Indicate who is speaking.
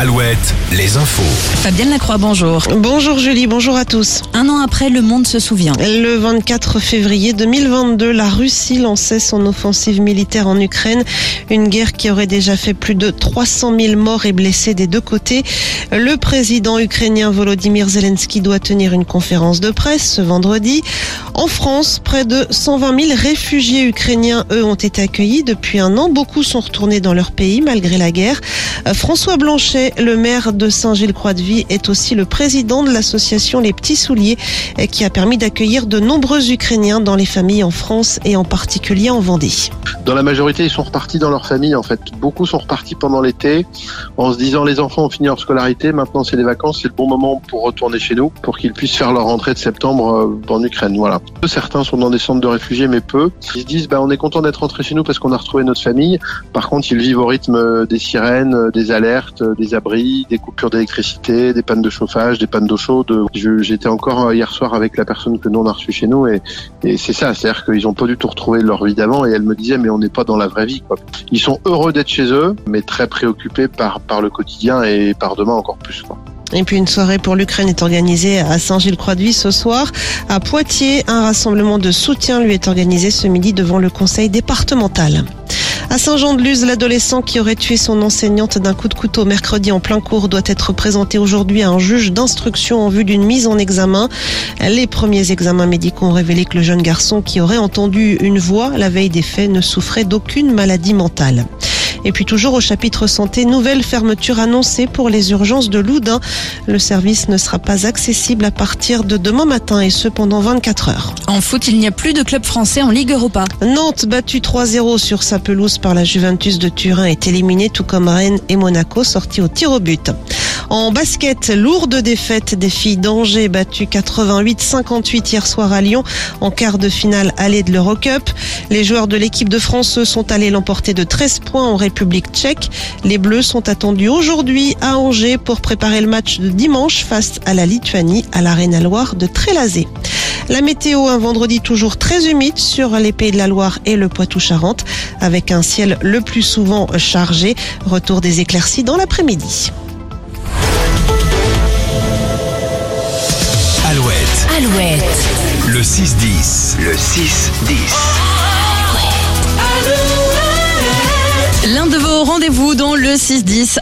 Speaker 1: Alouette, les infos.
Speaker 2: Fabienne Lacroix, bonjour.
Speaker 3: Bonjour Julie, bonjour à tous.
Speaker 2: Un an après, le monde se souvient.
Speaker 3: Le 24 février 2022, la Russie lançait son offensive militaire en Ukraine, une guerre qui aurait déjà fait plus de 300 000 morts et blessés des deux côtés. Le président ukrainien Volodymyr Zelensky doit tenir une conférence de presse ce vendredi. En France, près de 120 000 réfugiés ukrainiens, eux, ont été accueillis depuis un an. Beaucoup sont retournés dans leur pays malgré la guerre. François Blanchet, le maire de Saint-Gilles-Croix-de-Vie, est aussi le président de l'association Les Petits Souliers, qui a permis d'accueillir de nombreux Ukrainiens dans les familles en France et en particulier en Vendée.
Speaker 4: Dans la majorité, ils sont repartis dans leur famille. En fait, beaucoup sont repartis pendant l'été en se disant les enfants ont fini leur scolarité, maintenant c'est les vacances, c'est le bon moment pour retourner chez nous, pour qu'ils puissent faire leur rentrée de septembre euh, en Ukraine. Voilà. Certains sont dans des centres de réfugiés, mais peu. Ils se disent bah, on est content d'être rentré chez nous parce qu'on a retrouvé notre famille. Par contre, ils vivent au rythme des sirènes, des alertes, des des coupures d'électricité, des pannes de chauffage, des pannes d'eau chaude. J'étais encore euh, hier soir avec la personne que nous on a reçue chez nous et, c'est ça, c'est-à-dire qu'ils ont pas du tout retrouvé leur vie d'avant et elle me disait mais on n'est pas dans la vraie vie. Ils sont heureux d'être chez eux, mais très préoccupés par, le quotidien et par demain encore plus.
Speaker 3: Et puis une soirée pour l'Ukraine est organisée à Saint-Gilles-Croix-de-Vie ce soir. À Poitiers, un rassemblement de soutien lui est organisé ce midi devant le conseil départemental. À Saint-Jean-de-Luz, l'adolescent qui aurait tué son enseignante d'un coup de couteau mercredi en plein cours doit être présenté aujourd'hui à un juge d'instruction en vue d'une mise en examen. Les premiers examens médicaux ont révélé que le jeune garçon qui aurait entendu une voix la veille des faits ne souffrait d'aucune maladie mentale. Et puis toujours au chapitre santé, nouvelle fermeture annoncée pour les urgences de Loudun. Le service ne sera pas accessible à partir de demain matin et ce pendant 24 heures.
Speaker 2: En foot, il n'y a plus de club français en Ligue Europa.
Speaker 3: Nantes, battu 3-0 sur sa pelouse par la Juventus de Turin, est éliminé tout comme Rennes et Monaco sortis au tir au but. En basket, lourde défaite des filles d'Angers battues 88-58 hier soir à Lyon en quart de finale allée de l'Eurocup. Les joueurs de l'équipe de France sont allés l'emporter de 13 points en République tchèque. Les Bleus sont attendus aujourd'hui à Angers pour préparer le match de dimanche face à la Lituanie à l'Arena Loire de Trélazé. La météo, un vendredi toujours très humide sur les Pays de la Loire et le Poitou-Charentes, avec un ciel le plus souvent chargé. Retour des éclaircies dans l'après-midi.
Speaker 2: Alouette.
Speaker 1: le 6-10. Le 6-10.
Speaker 2: L'un de vos rendez-vous dans le 6-10